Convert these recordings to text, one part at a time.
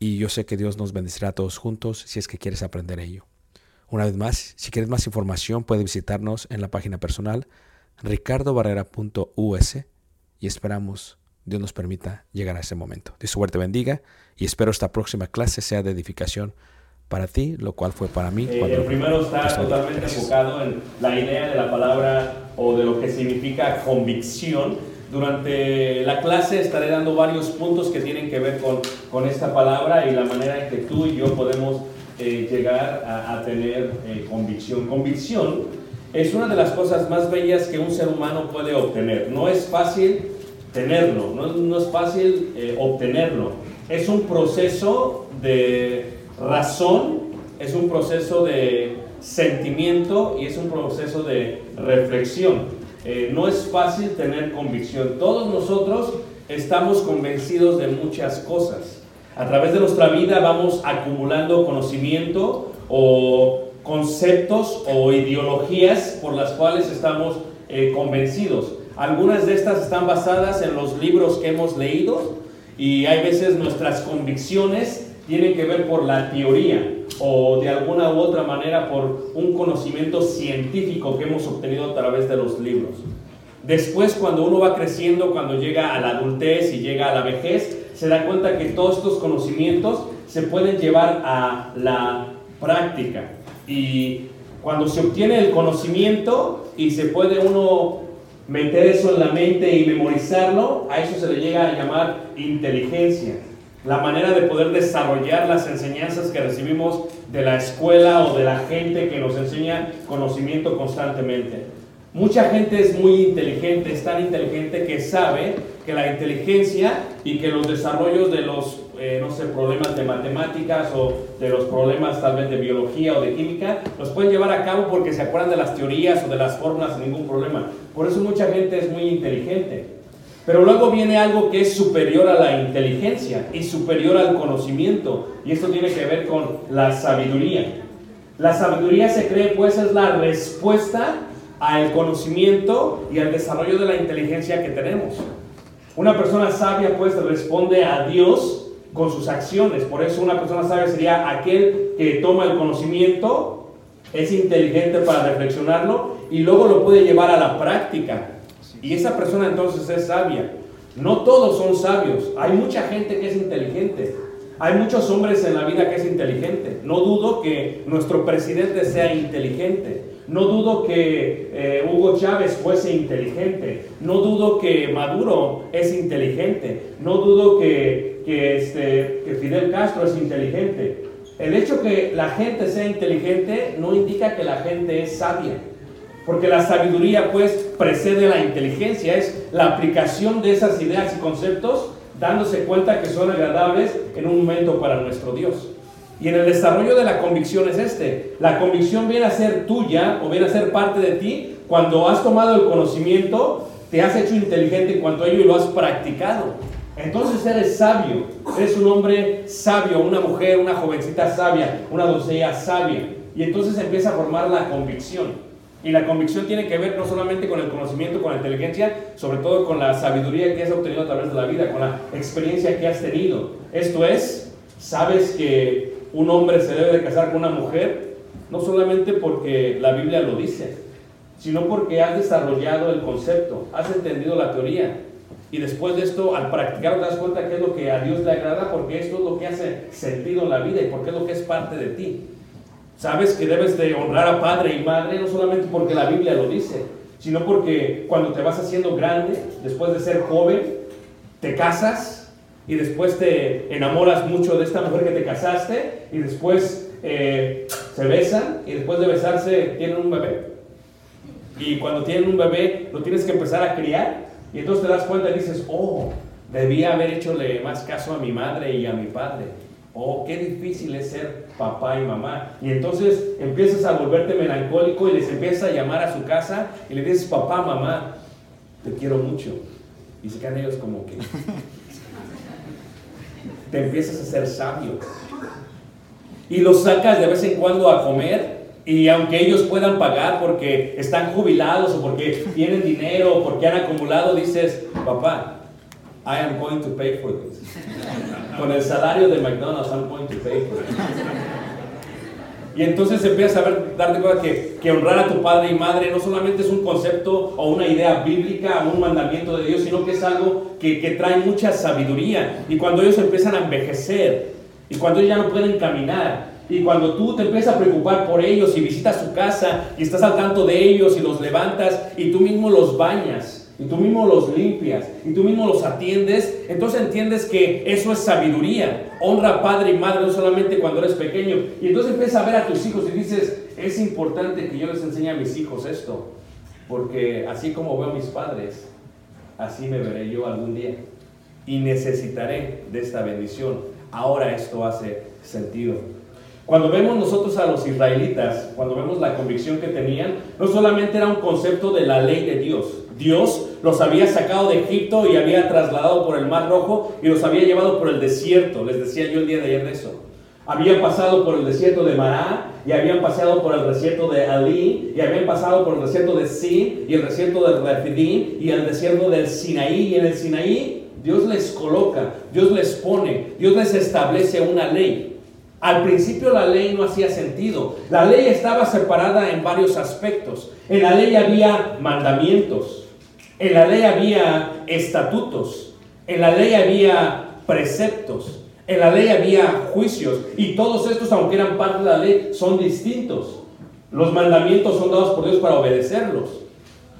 y yo sé que Dios nos bendecirá a todos juntos si es que quieres aprender ello. Una vez más, si quieres más información, puedes visitarnos en la página personal ricardobarrera.us y esperamos Dios nos permita llegar a ese momento. Dios suerte bendiga y espero esta próxima clase sea de edificación para ti, lo cual fue para mí. Eh, el primero está totalmente Gracias. enfocado en la idea de la palabra o de lo que significa convicción. Durante la clase estaré dando varios puntos que tienen que ver con, con esta palabra y la manera en que tú y yo podemos eh, llegar a, tener eh, convicción. Convicción es una de las cosas más bellas que un ser humano puede obtener. No es fácil tenerlo, no, no es fácil eh, obtenerlo. Es un proceso de razón, es un proceso de sentimiento y es un proceso de reflexión. Eh, no es fácil tener convicción. Todos nosotros estamos convencidos de muchas cosas. A través de nuestra vida vamos acumulando conocimiento o conceptos o ideologías por las cuales estamos eh, convencidos. Algunas de estas están basadas en los libros que hemos leído y hay veces nuestras convicciones tienen que ver por la teoría o de alguna u otra manera por un conocimiento científico que hemos obtenido a través de los libros. Después, cuando uno va creciendo, cuando llega a la adultez y llega a la vejez, se da cuenta que todos estos conocimientos se pueden llevar a la práctica. Y cuando se obtiene el conocimiento y se puede uno meter eso en la mente y memorizarlo, a eso se le llega a llamar inteligencia. La manera de poder desarrollar las enseñanzas que recibimos de la escuela o de la gente que nos enseña conocimiento constantemente. Mucha gente es muy inteligente, es tan inteligente que sabe que la inteligencia y que los desarrollos de los, eh, no sé, problemas de matemáticas o de los problemas tal vez de biología o de química, los pueden llevar a cabo porque se acuerdan de las teorías o de las fórmulas sin ningún problema. Por eso mucha gente es muy inteligente. Pero luego viene algo que es superior a la inteligencia y superior al conocimiento. Y esto tiene que ver con la sabiduría. La sabiduría se cree pues es la respuesta al conocimiento y al desarrollo de la inteligencia que tenemos. Una persona sabia pues responde a Dios con sus acciones. Por eso una persona sabia sería aquel que toma el conocimiento, es inteligente para reflexionarlo y luego lo puede llevar a la práctica. Y esa persona entonces es sabia. No todos son sabios. Hay mucha gente que es inteligente. Hay muchos hombres en la vida que es inteligente. No dudo que nuestro presidente sea inteligente. No dudo que eh, Hugo Chávez fuese inteligente. No dudo que Maduro es inteligente. No dudo que, este, que Fidel Castro es inteligente. El hecho que la gente sea inteligente no indica que la gente es sabia. Porque la sabiduría pues precede la inteligencia, es la aplicación de esas ideas y conceptos dándose cuenta que son agradables en un momento para nuestro Dios. Y en el desarrollo de la convicción es este. La convicción viene a ser tuya o viene a ser parte de ti cuando has tomado el conocimiento, te has hecho inteligente en cuanto a ello y lo has practicado. Entonces eres sabio, eres un hombre sabio, una mujer, una jovencita sabia, una doncella sabia. Y entonces empieza a formar la convicción. Y la convicción tiene que ver no solamente con el conocimiento, con la inteligencia, sobre todo con la sabiduría que has obtenido a través de la vida, con la experiencia que has tenido. Esto es, sabes que un hombre se debe de casar con una mujer, no solamente porque la Biblia lo dice, sino porque has desarrollado el concepto, has entendido la teoría. Y después de esto, al practicar, te das cuenta que es lo que a Dios le agrada, porque esto es lo que hace sentido en la vida y porque es lo que es parte de ti. Sabes que debes de honrar a padre y madre, no solamente porque la Biblia lo dice, sino porque cuando te vas haciendo grande, después de ser joven, te casas y después te enamoras mucho de esta mujer que te casaste y después eh, se besan y después de besarse tienen un bebé. Y cuando tienen un bebé lo tienes que empezar a criar y entonces te das cuenta y dices, oh, debía haber hechole más caso a mi madre y a mi padre. Oh, qué difícil es ser papá y mamá. Y entonces empiezas a volverte melancólico y les empiezas a llamar a su casa y le dices, papá, mamá, te quiero mucho. Y se quedan ellos como que... te empiezas a ser sabio. Y los sacas de vez en cuando a comer y aunque ellos puedan pagar porque están jubilados o porque tienen dinero o porque han acumulado, dices, papá, I am going to pay for this. Con el salario de McDonald's, I'm going to pay for this. Y entonces empiezas a ver, darte cuenta que, que honrar a tu padre y madre no solamente es un concepto o una idea bíblica o un mandamiento de Dios, sino que es algo que, que trae mucha sabiduría. Y cuando ellos empiezan a envejecer, y cuando ellos ya no pueden caminar, y cuando tú te empiezas a preocupar por ellos y visitas su casa y estás al tanto de ellos y los levantas y tú mismo los bañas y tú mismo los limpias y tú mismo los atiendes, entonces entiendes que eso es sabiduría. Honra a padre y madre no solamente cuando eres pequeño. Y entonces empiezas a ver a tus hijos y dices, es importante que yo les enseñe a mis hijos esto, porque así como veo a mis padres, así me veré yo algún día. Y necesitaré de esta bendición. Ahora esto hace sentido. Cuando vemos nosotros a los israelitas, cuando vemos la convicción que tenían, no solamente era un concepto de la ley de Dios. Dios los había sacado de Egipto y había trasladado por el Mar Rojo y los había llevado por el desierto. Les decía yo el día de ayer de eso. Habían pasado por el desierto de Mará y habían pasado por el desierto de Ali y habían pasado por el desierto de Sin y el desierto de Refidim y el desierto del Sinaí. Y en el Sinaí Dios les coloca, Dios les pone, Dios les establece una ley. Al principio la ley no hacía sentido. La ley estaba separada en varios aspectos. En la ley había mandamientos. En la ley había estatutos. En la ley había preceptos. En la ley había juicios y todos estos, aunque eran parte de la ley, son distintos. Los mandamientos son dados por Dios para obedecerlos.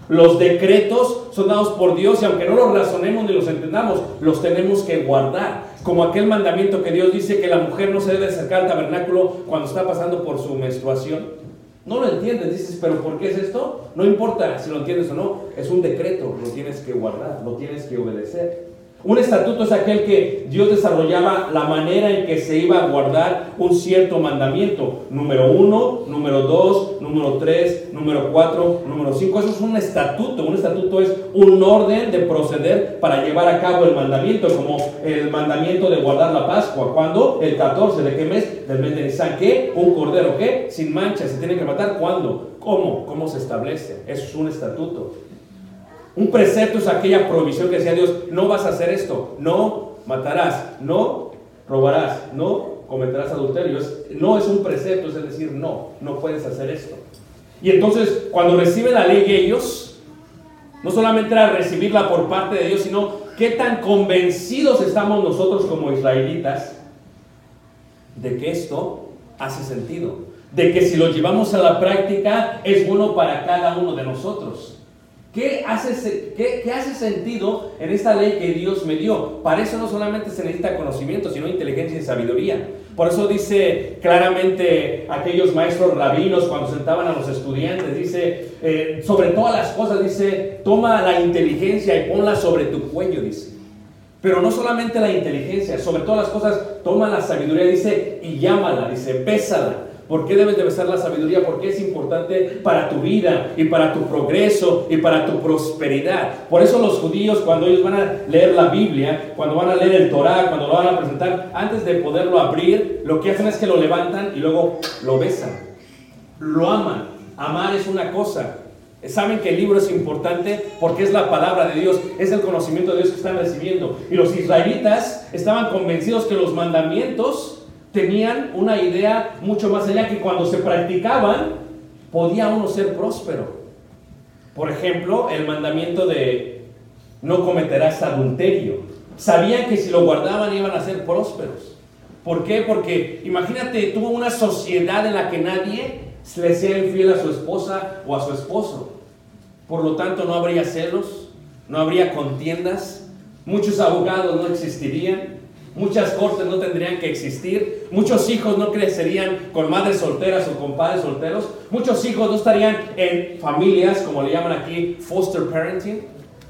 Los decretos son dados por Dios y aunque no los razonemos ni los entendamos, los tenemos que guardar. Como aquel mandamiento que Dios dice que la mujer no se debe acercar al tabernáculo cuando está pasando por su menstruación. No lo entiendes, dices, pero ¿por qué es esto? No importa si lo entiendes o no, es un decreto, lo tienes que guardar, lo tienes que obedecer. Un estatuto es aquel que Dios desarrollaba la manera en que se iba a guardar un cierto mandamiento. Número uno, número dos, número tres, número cuatro, número cinco. Eso es un estatuto. Un estatuto es un orden de proceder para llevar a cabo el mandamiento, como el mandamiento de guardar la Pascua. ¿Cuándo? El 14. ¿De qué mes? Del mes de Nisan. ¿Qué? Un cordero. ¿Qué? Sin mancha. ¿Se tiene que matar? ¿Cuándo? ¿Cómo? ¿Cómo se establece? Eso es un estatuto. Un precepto es aquella provisión que decía Dios, no vas a hacer esto, no matarás, no robarás, no cometerás adulterio. No es un precepto, es decir, no, no puedes hacer esto. Y entonces, cuando reciben la ley ellos, no solamente era recibirla por parte de Dios, sino qué tan convencidos estamos nosotros como israelitas de que esto hace sentido, de que si lo llevamos a la práctica es bueno para cada uno de nosotros. ¿Qué hace, sentido en esta ley que Dios me dio? Para eso no solamente se necesita conocimiento, sino inteligencia y sabiduría. Por eso dice claramente aquellos maestros rabinos cuando sentaban a los estudiantes, dice, eh, sobre todas las cosas, dice, toma la inteligencia y ponla sobre tu cuello, dice. Pero no solamente la inteligencia, sobre todas las cosas, toma la sabiduría, dice, y llámala, dice, bésala. ¿Por qué debes de besar la sabiduría? Porque es importante para tu vida y para tu progreso y para tu prosperidad. Por eso los judíos cuando ellos van a leer la Biblia, cuando van a leer el Torah, cuando lo van a presentar, antes de poderlo abrir, lo que hacen es que lo levantan y luego lo besan. Lo aman. Amar es una cosa. Saben que el libro es importante porque es la palabra de Dios, es el conocimiento de Dios que están recibiendo. Y los israelitas estaban convencidos que los mandamientos tenían una idea mucho más allá que cuando se practicaban podía uno ser próspero. Por ejemplo, el mandamiento de no cometerás adulterio. Sabían que si lo guardaban iban a ser prósperos. ¿Por qué? Porque imagínate, tuvo una sociedad en la que nadie le sea infiel a su esposa o a su esposo. Por lo tanto, no habría celos, no habría contiendas, muchos abogados no existirían, muchas cortes no tendrían que existir, muchos hijos no crecerían con madres solteras o con padres solteros, muchos hijos no estarían en familias, como le llaman aquí, foster parenting.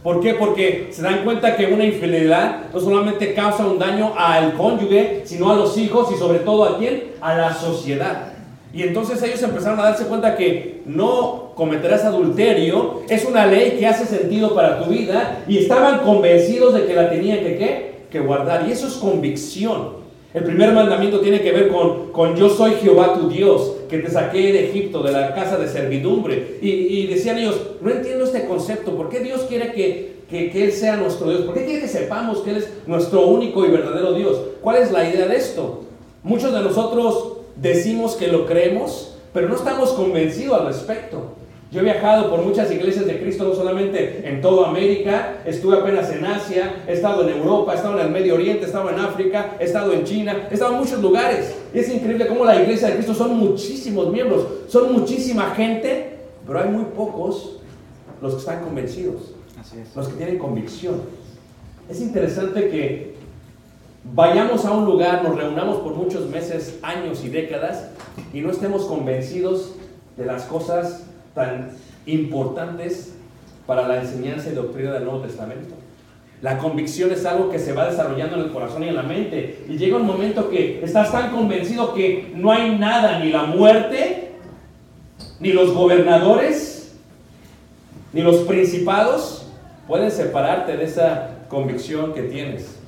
¿Por qué? Porque se dan cuenta que una infidelidad no solamente causa un daño al cónyuge, sino a los hijos y sobre todo a quién? A la sociedad. Y entonces ellos empezaron a darse cuenta que no cometerás adulterio es una ley que hace sentido para tu vida y estaban convencidos de que la tenían que, ¿qué? Que guardar. Y eso es convicción. El primer mandamiento tiene que ver con, con yo soy Jehová tu Dios, que te saqué de Egipto, de la casa de servidumbre. Y, y decían ellos, no entiendo este concepto, ¿por qué Dios quiere que, que, que Él sea nuestro Dios? ¿Por qué quiere que sepamos que Él es nuestro único y verdadero Dios? ¿Cuál es la idea de esto? Muchos de nosotros decimos que lo creemos, pero no estamos convencidos al respecto. Yo he viajado por muchas iglesias de Cristo, no solamente en toda América, estuve apenas en Asia, he estado en Europa, he estado en el Medio Oriente, he estado en África, he estado en China, he estado en muchos lugares. Y es increíble cómo la iglesia de Cristo son muchísimos miembros, son muchísima gente, pero hay muy pocos los que están convencidos, Así es. los que tienen convicción. Es interesante que vayamos a un lugar, nos reunamos por muchos meses, años y décadas y no estemos convencidos de las cosas tan importantes para la enseñanza y doctrina del Nuevo Testamento. La convicción es algo que se va desarrollando en el corazón y en la mente. Y llega un momento que estás tan convencido que no hay nada, ni la muerte, ni los gobernadores, ni los principados pueden separarte de esa convicción que tienes.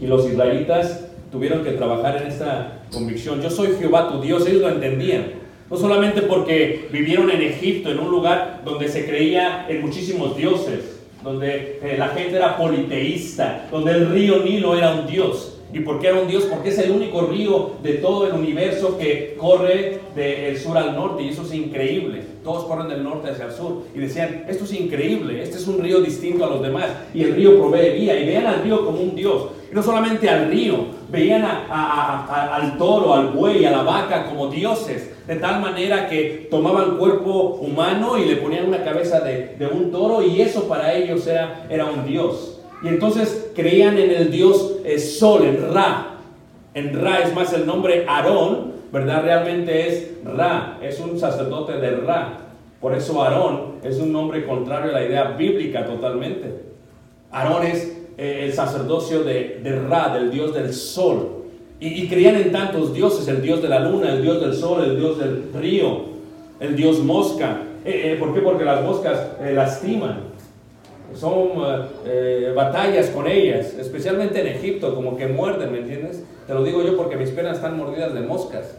Y los israelitas tuvieron que trabajar en esta convicción. Yo soy Jehová tu Dios, ellos lo entendían. No solamente porque vivieron en Egipto, en un lugar donde se creía en muchísimos dioses, donde eh, la gente era politeísta, donde el río Nilo era un dios. ¿Y por qué era un dios? Porque es el único río de todo el universo que corre del sur al norte y eso es increíble. Todos corren del norte hacia el sur y decían, esto es increíble, este es un río distinto a los demás y el río provee vida y vean al río como un dios. Y no solamente al río, veían a- a- a- al toro, al buey, a la vaca como dioses, de tal manera que tomaban cuerpo humano y le ponían una cabeza de, de un toro y eso para ellos era, era un dios. Y entonces creían en el dios eh, Sol, en Ra. En Ra es más el nombre Aarón, ¿verdad? Realmente es Ra, es un sacerdote de Ra. Por eso Aarón es un nombre contrario a la idea bíblica totalmente. Aarón es eh, el sacerdocio de, de Ra, del dios del sol. Y, y creían en tantos dioses, el dios de la luna, el dios del sol, el dios del río, el dios mosca. Eh, eh, ¿Por qué? Porque las moscas eh, lastiman. Son eh, eh, batallas con ellas, especialmente en Egipto, como que muerden, ¿me entiendes? Te lo digo yo porque mis piernas están mordidas de moscas.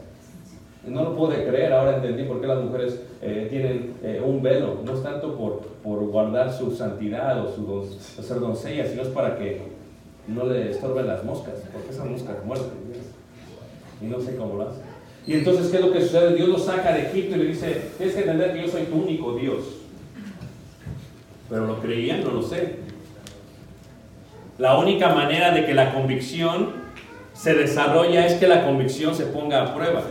No lo pude creer, ahora entendí por qué las mujeres eh, tienen eh, un velo. No es tanto por, por guardar su santidad o su don- ser doncella, sino es para que no le estorben las moscas, porque esas moscas muerden. Y no sé cómo lo hacen. Y entonces, ¿qué es lo que sucede? Dios lo saca de Egipto y le dice, tienes que entender que yo soy tu único Dios. Pero lo creían, no lo sé. La única manera de que la convicción se desarrolla es que la convicción se ponga a prueba.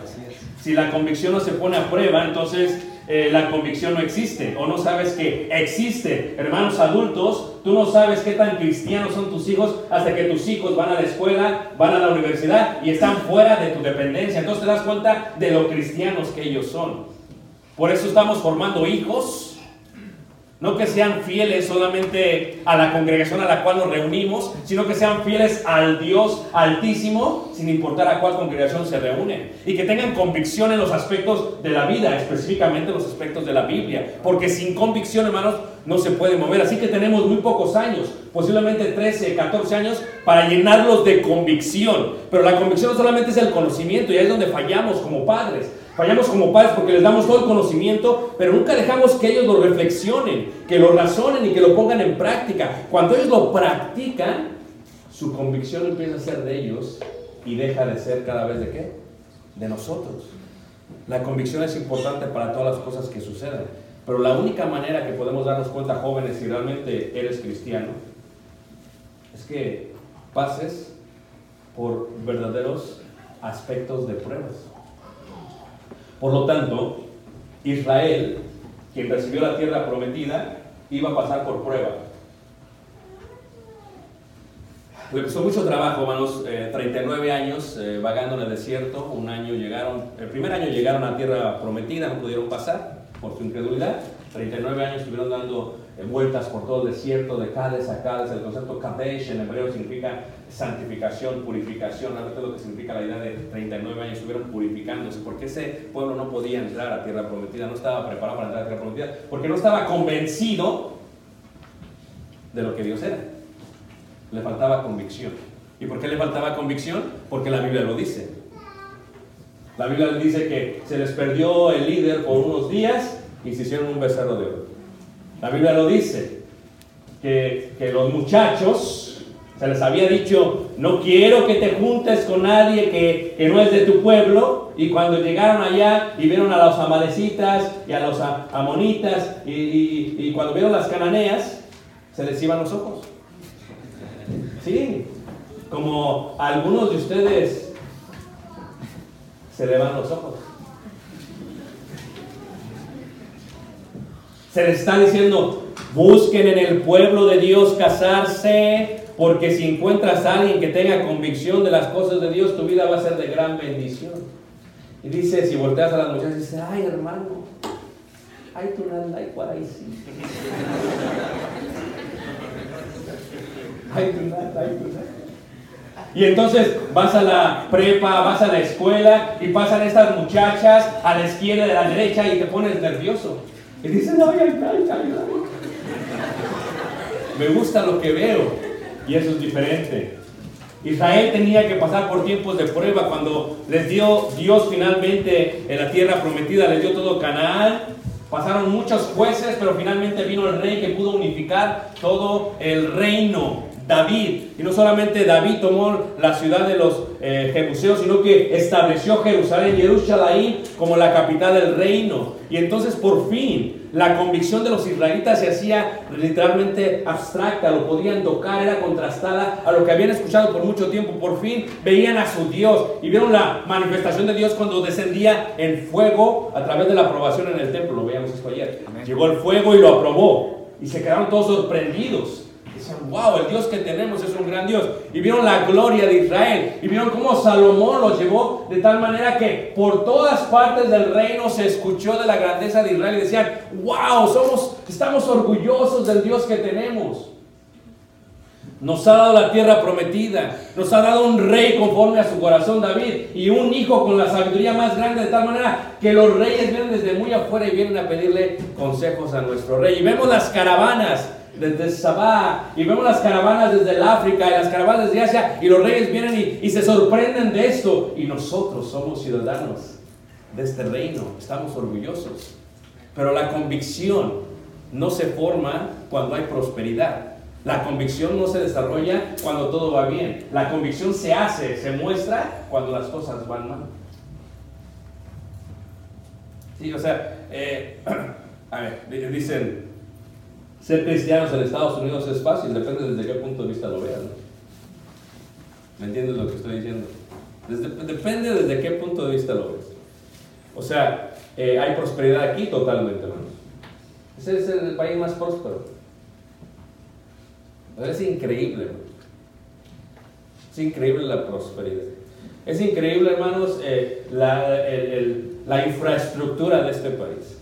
Si la convicción no se pone a prueba, entonces eh, la convicción no existe o no sabes que existe. Hermanos adultos, tú no sabes qué tan cristianos son tus hijos hasta que tus hijos van a la escuela, van a la universidad y están fuera de tu dependencia. Entonces te das cuenta de lo cristianos que ellos son. Por eso estamos formando hijos no que sean fieles solamente a la congregación a la cual nos reunimos, sino que sean fieles al Dios altísimo, sin importar a cuál congregación se reúnen. Y que tengan convicción en los aspectos de la vida, específicamente los aspectos de la Biblia. Porque sin convicción, hermanos, no se puede mover. Así que tenemos muy pocos años, posiblemente 13, 14 años, para llenarlos de convicción. Pero la convicción no solamente es el conocimiento, y ahí es donde fallamos como padres. Fallamos como padres porque les damos todo el conocimiento, pero nunca dejamos que ellos lo reflexionen, que lo razonen y que lo pongan en práctica. Cuando ellos lo practican, su convicción empieza a ser de ellos y deja de ser cada vez de qué? De nosotros. La convicción es importante para todas las cosas que suceden, pero la única manera que podemos darnos cuenta, jóvenes, si realmente eres cristiano, es que pases por verdaderos aspectos de pruebas. Por lo tanto, Israel, quien recibió la tierra prometida, iba a pasar por prueba. Le costó mucho trabajo, hermanos, eh, 39 años eh, vagando en el desierto, un año llegaron, el primer año llegaron a tierra prometida, no pudieron pasar por su incredulidad, 39 años estuvieron dando vueltas por todo el desierto, de Cades a Cades, el concepto Kadesh en hebreo significa santificación, purificación, ¿no? lo que significa la idea de 39 años, estuvieron purificándose, porque ese pueblo no podía entrar a tierra prometida, no estaba preparado para entrar a tierra prometida, porque no estaba convencido de lo que Dios era. Le faltaba convicción. ¿Y por qué le faltaba convicción? Porque la Biblia lo dice. La Biblia dice que se les perdió el líder por unos días y se hicieron un becerro de oro. La Biblia lo dice, que, que los muchachos, se les había dicho, no quiero que te juntes con nadie que, que no es de tu pueblo, y cuando llegaron allá y vieron a los amalecitas y a los amonitas, y, y- cuando vieron las cananeas, se les iban los ojos. Sí, como algunos de ustedes se le van los ojos. Se les está diciendo, busquen en el pueblo de Dios casarse, porque si encuentras a alguien que tenga convicción de las cosas de Dios, tu vida va a ser de gran bendición. Y dice, si volteas a las muchachas, dice, ay hermano, ay tú no andas igual ahí sí. Ay ay. Y entonces vas a la prepa, vas a la escuela y pasan estas muchachas a la izquierda y a la derecha y te pones nervioso. Y dices, ay, ay, ay, ay, ay. Me gusta lo que veo. Y eso es diferente. Israel tenía que pasar por tiempos de prueba cuando les dio Dios finalmente en la tierra prometida, les dio todo Canaán. Pasaron muchos jueces, pero finalmente vino el rey que pudo unificar todo el reino David. Y no solamente David tomó la ciudad de los eh, jebuseos, sino que estableció Jerusalén, Jerusalén, como la capital del reino. Y entonces por fin la convicción de los israelitas se hacía literalmente abstracta, lo podían tocar, era contrastada a lo que habían escuchado por mucho tiempo. Por fin veían a su Dios y vieron la manifestación de Dios cuando descendía en fuego a través de la aprobación en el templo. Lo veíamos esto ayer. Llegó el fuego y lo aprobó. Y se quedaron todos sorprendidos. Dicen, wow, el Dios que tenemos es un gran Dios. Y vieron la gloria de Israel. Y vieron cómo Salomón los llevó de tal manera que por todas partes del reino se escuchó de la grandeza de Israel. Y decían, wow, somos, estamos orgullosos del Dios que tenemos. Nos ha dado la tierra prometida. Nos ha dado un rey conforme a su corazón David. Y un hijo con la sabiduría más grande de tal manera que los reyes vienen desde muy afuera y vienen a pedirle consejos a nuestro rey. Y vemos las caravanas desde Sabá y vemos las caravanas desde el África y las caravanas desde Asia y los reyes vienen y, y se sorprenden de esto y nosotros somos ciudadanos de este reino, estamos orgullosos. Pero la convicción no se forma cuando hay prosperidad. La convicción no se desarrolla cuando todo va bien. La convicción se hace, se muestra cuando las cosas van mal. Sí, o sea, eh, a ver, dicen, ser cristianos en Estados Unidos es fácil, depende desde qué punto de vista lo veas. ¿no? ¿Me entiendes lo que estoy diciendo? Depende desde qué punto de vista lo ves. O sea, eh, hay prosperidad aquí totalmente, hermanos. Ese es el país más próspero. Es increíble, hermano. Es increíble la prosperidad. Es increíble, hermanos, eh, la, la infraestructura de este país.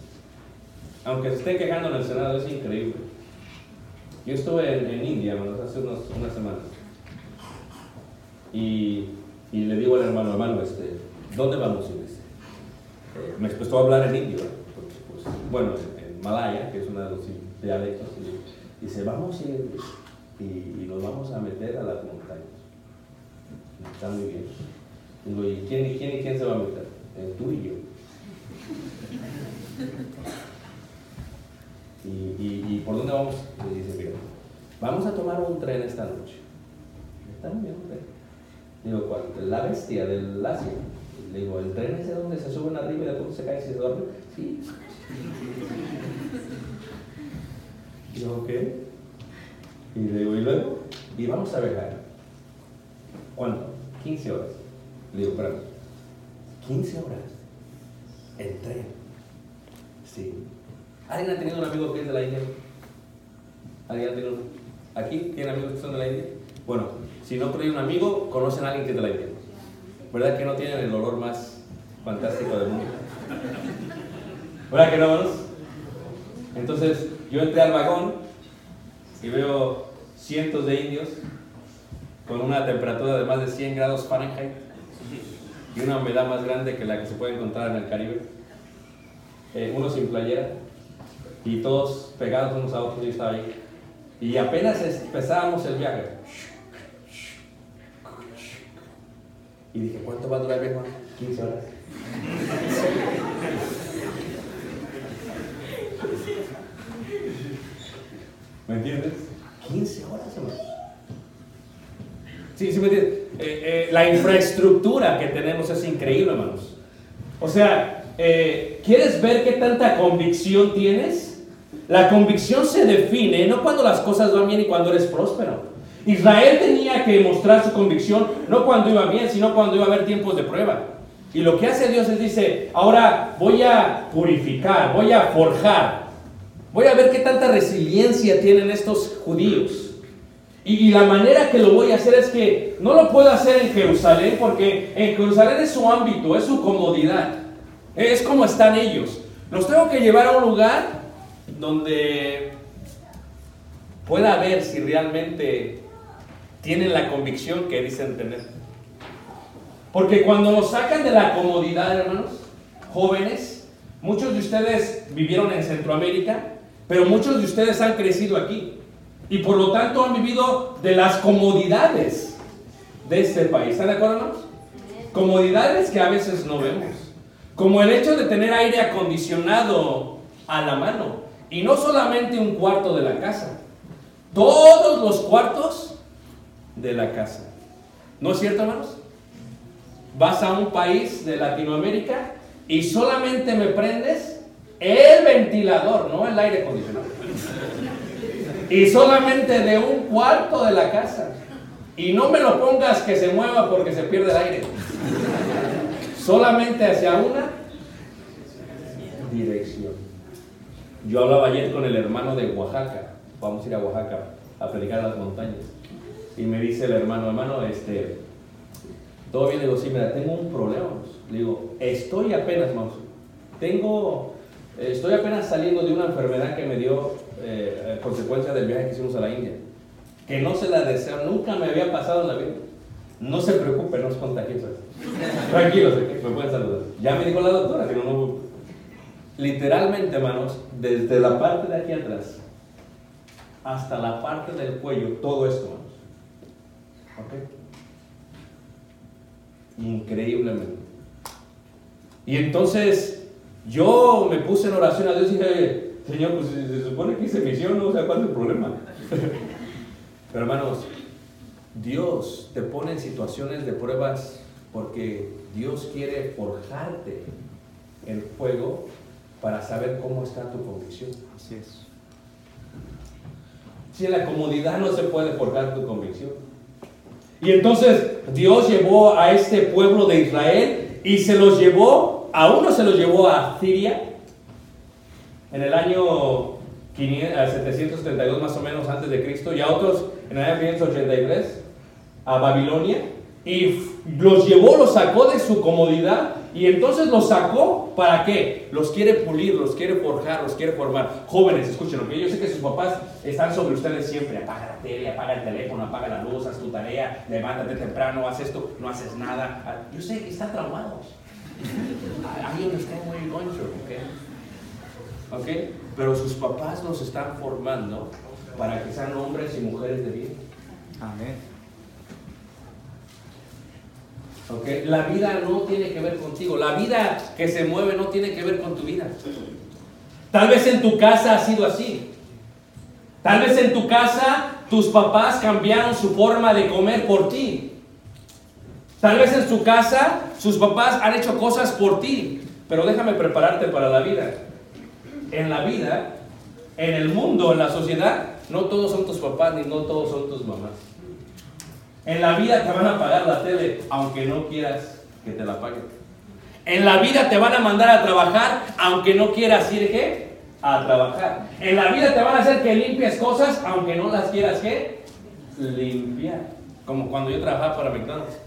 Aunque se esté quejando en el Senado, es increíble. Yo estuve en, en India, hermanos, hace unos- unas semanas. Y, y le digo al hermano, hermano, este, ¿dónde vamos? Y dice, eh, me empezó a hablar en indio, pues, bueno, en, malaya, que es uno de los dialectos, y dice, vamos ir y, y nos vamos a meter a las montañas. Está muy bien. Digo, ¿y quién, y quién y quién se va a meter? Eh, tú y yo. ¿Y, y, y por dónde vamos? Vamos a tomar un tren esta noche. Bien, un tren. Digo, ¿cuál? La bestia del Asia. Le digo, ¿el tren es de donde se suben arriba y de pronto se caen y se duermen? Sí. Digo, ok. Y le digo, ¿y luego? Y vamos a viajar. ¿Cuánto? 15 horas. Le digo, espérame. 15 horas. En tren. Sí. ¿Alguien ha tenido un amigo que es de la India? ¿Alguien ha tenido un- ¿Aquí tienen amigos que son de la India? Bueno, si no tienen un amigo, conocen a alguien que es de la India. ¿Verdad que no tienen el olor más fantástico del mundo? ¿Verdad que no, hermanos? Entonces, yo entré al vagón y veo cientos de indios con una temperatura de más de 100 grados Fahrenheit y una humedad más grande que la que se puede encontrar en el Caribe. Eh, uno sin playera y todos pegados unos a otros, yo estaba ahí. Y apenas empezábamos el viaje. Y dije, ¿cuánto va a durar el viaje? 15 horas. ¿Me entiendes? 15 horas, hermano. Sí, sí, me entiendes. Eh, eh, la infraestructura que tenemos es increíble, hermanos. O sea, eh, ¿quieres ver qué tanta convicción tienes? La convicción se define no cuando las cosas van bien y cuando eres próspero. Israel tenía que mostrar su convicción no cuando iba bien, sino cuando iba a haber tiempos de prueba. Y lo que hace Dios es dice, ahora voy a purificar, voy a forjar, voy a ver qué tanta resiliencia tienen estos judíos. Y, y la manera que lo voy a hacer es que no lo puedo hacer en Jerusalén porque en Jerusalén es su ámbito, es su comodidad, es como están ellos. Los tengo que llevar a un lugar donde pueda ver si realmente tienen la convicción que dicen tener. Porque cuando nos sacan de la comodidad, hermanos, jóvenes, muchos de ustedes vivieron en Centroamérica, pero muchos de ustedes han crecido aquí. Y por lo tanto han vivido de las comodidades de este país. ¿Están de acuerdo, hermanos? Comodidades que a veces no vemos. Como el hecho de tener aire acondicionado a la mano. Y no solamente un cuarto de la casa. Todos los cuartos de la casa. ¿No es cierto, hermanos? Vas a un país de Latinoamérica y solamente me prendes el ventilador, no el aire acondicionado. Y solamente de un cuarto de la casa. Y no me lo pongas que se mueva porque se pierde el aire. Solamente hacia una dirección. Yo hablaba ayer con el hermano de Oaxaca. Vamos a ir a Oaxaca a predicar las montañas. Y me dice el hermano, hermano, este, todo bien, le digo, sí, mira, tengo un problema. Le digo, estoy apenas, vamos, tengo, eh, estoy apenas saliendo de una enfermedad que me dio eh, a consecuencia del viaje que hicimos a la India. Que no se la deseo, nunca me había pasado en la vida. No se preocupe, no es contagioso. Tranquilos, me pueden saludar. Ya me dijo la doctora, que no, no. Literalmente, hermanos, desde la parte de aquí atrás hasta la parte del cuello, todo esto, hermanos. ¿Ok? Increíblemente. Y entonces yo me puse en oración a Dios y dije, "Oye, Señor, pues se supone que hice misión, ¿no? O sea, ¿cuál es el problema? Pero hermanos, Dios te pone en situaciones de pruebas porque Dios quiere forjarte el fuego para saber cómo está tu convicción. Así es. Si en la comodidad no se puede forjar tu convicción. Y entonces Dios llevó a este pueblo de Israel y se los llevó, a uno se los llevó a Siria en el año 500 a 732 más o menos antes de Cristo y a otros en el año 583 a Babilonia y los llevó, los sacó de su comodidad y entonces los sacó para qué? Los quiere pulir, los quiere forjar, los quiere formar. Jóvenes, escuchen, porque yo sé que sus papás están sobre ustedes siempre. Apaga la tele, apaga el teléfono, apaga la luz, haz tu tarea, levántate temprano, haz esto, no haces nada. Ah, Yo sé que están traumados. I understand what you're going through, okay? ¿ok? Pero sus papás los están formando para que sean hombres y mujeres de bien. Amén. ¿Ok? La vida no tiene que ver contigo. La vida que se mueve no tiene que ver con tu vida. Tal vez en tu casa ha sido así. Tal vez en tu casa tus papás cambiaron su forma de comer por ti. Tal vez en su casa sus papás han hecho cosas por ti. Pero déjame prepararte para la vida. En la vida, en el mundo, en la sociedad, no todos son tus papás ni no todos son tus mamás. En la vida te van a pagar la tele, aunque no quieras que te la paguen. En la vida te van a mandar a trabajar, aunque no quieras ir ¿qué? a trabajar. En la vida te van a hacer que limpies cosas, aunque no las quieras ¿qué? limpiar. Como cuando yo trabajaba para McDonald's.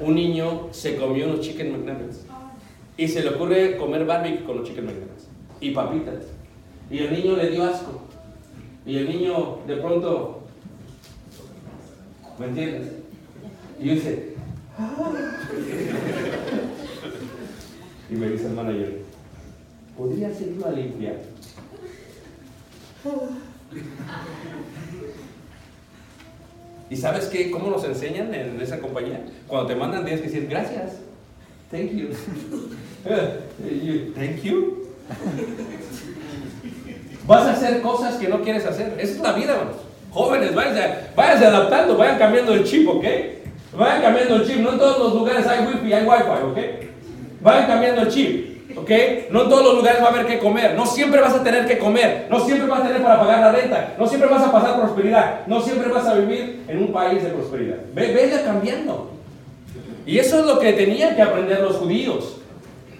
Un niño se comió unos chicken McNuggets y se le ocurre comer barbecue con los chicken McNuggets y papitas. Y el niño le dio asco. Y el niño de pronto ¿Me entiendes? Y yo dice, "Ah". y me dice el manager, ¿podrías irlo a limpiar? ¿Y sabes qué? ¿Cómo nos enseñan en esa compañía? Cuando te mandan tienes que decir gracias. Thank you. You, Thank you. Vas a hacer cosas que no quieres hacer. Esa es la vida, hermanos. Jóvenes, váyanse, váyanse adaptando, vayan cambiando el chip, ¿ok? Vayan cambiando el chip. No en todos los lugares hay wifi, hay wifi, ¿ok? Vayan cambiando el chip, ¿ok? No en todos los lugares va a haber que comer. No siempre vas a tener que comer. No siempre vas a tener para pagar la renta. No siempre vas a pasar prosperidad. No siempre vas a vivir en un país de prosperidad. Ve, vaya cambiando. Y eso es lo que tenían que aprender los judíos.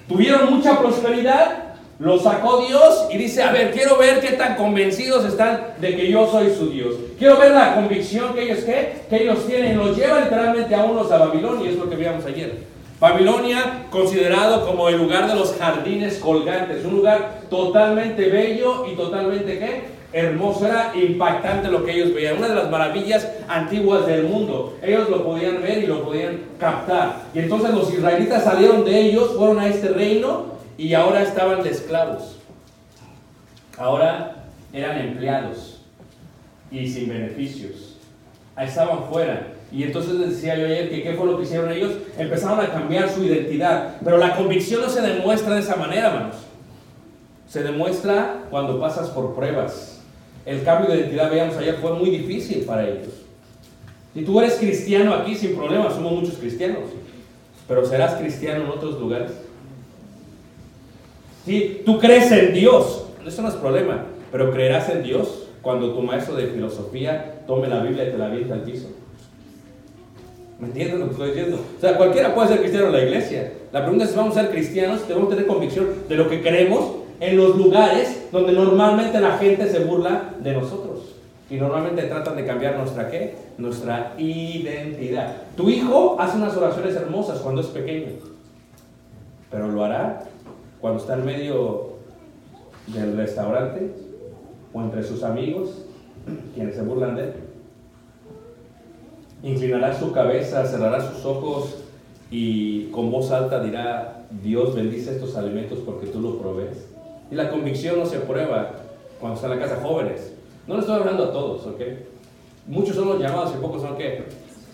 Tuvieron mucha prosperidad, lo sacó Dios y dice, a ver, quiero ver qué tan convencidos están de que yo soy su Dios. Quiero ver la convicción que ellos, ¿qué? que ellos tienen. Los lleva literalmente a unos a Babilonia, es lo que veíamos ayer. Babilonia considerado como el lugar de los jardines colgantes, un lugar totalmente bello y totalmente ¿qué? hermoso, era impactante lo que ellos veían, una de las maravillas antiguas del mundo. Ellos lo podían ver y lo podían captar. Y entonces los israelitas salieron de ellos, fueron a este reino y ahora estaban de esclavos. Ahora eran empleados y sin beneficios. Estaban fuera. Y entonces les decía yo ayer que qué fue lo que hicieron ellos. Empezaron a cambiar su identidad. Pero la convicción no se demuestra de esa manera, hermanos. Se demuestra cuando pasas por pruebas. El cambio de identidad, veíamos ayer, fue muy difícil para ellos. Si tú eres cristiano aquí, sin problema, somos muchos cristianos. Pero serás cristiano en otros lugares. Si tú crees en Dios, eso no es problema. Pero creerás en Dios cuando tu maestro de filosofía tome la Biblia y te la aviente al piso. ¿Me entiendes lo que estoy diciendo? O sea, cualquiera puede ser cristiano en la iglesia. La pregunta es si vamos a ser cristianos, debemos tener convicción de lo que creemos en los lugares donde normalmente la gente se burla de nosotros. Y normalmente tratan de cambiar nuestra qué? Nuestra identidad. Tu hijo hace unas oraciones hermosas cuando es pequeño. Pero lo hará cuando está en medio del restaurante o entre sus amigos, quienes se burlan de él. Inclinará su cabeza, cerrará sus ojos y con voz alta dirá, Dios bendice estos alimentos porque tú los provees. Y la convicción no se prueba cuando está en la casa jóvenes. No le estoy hablando a todos, ¿ok? Muchos son los llamados y pocos son qué.